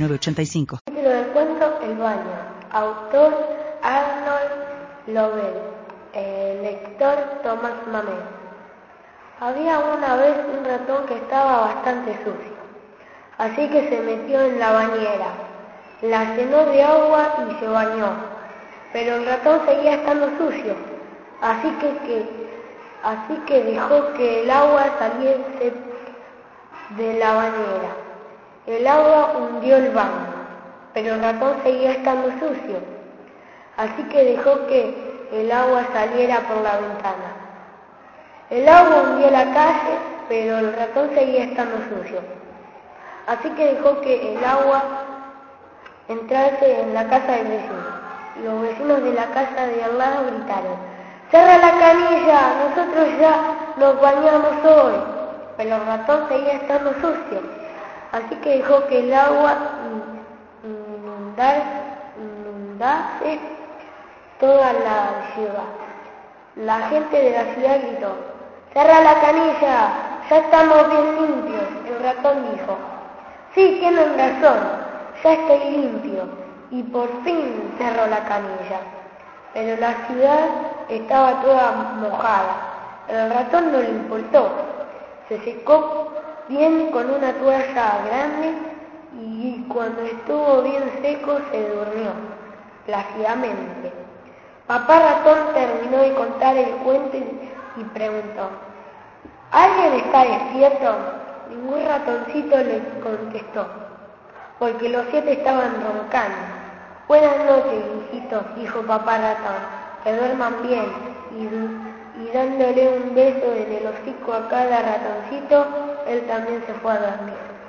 906985. Título cuento El baño. Autor Arnold Lovell. Eh, lector Tomás Mamé. Había una vez un ratón que estaba bastante sucio, así que se metió en la bañera, la llenó de agua y se bañó. Pero el ratón seguía estando sucio, así que, que así que dejó que el agua saliese de la bañera. El agua hundió el baño, pero el ratón seguía estando sucio, así que dejó que el agua saliera por la ventana. El agua hundió la calle, pero el ratón seguía estando sucio, así que dejó que el agua entrase en la casa del vecino. Los vecinos de la casa de al lado gritaron, ¡Cerra la canilla! Nosotros ya nos bañamos hoy. Pero el ratón seguía estando sucio, así que dejó que el agua inundase toda la ciudad. La gente de la ciudad gritó, ¡Cerra la canilla! Ya estamos bien limpios. El ratón dijo, sí, tienen razón, ya estoy limpio. Y por fin cerró la canilla. Pero la ciudad estaba toda mojada. Al ratón no le importó. Se secó bien con una toalla grande y cuando estuvo bien seco se durmió plácidamente. Papá ratón terminó de contar el cuento y preguntó, ¿alguien está despierto? Ningún ratoncito le contestó, porque los siete estaban roncando. Buenas noches, hijitos, dijo papá ratón, que duerman bien, y, y dándole un beso en el hocico a cada ratoncito, él también se fue a dormir.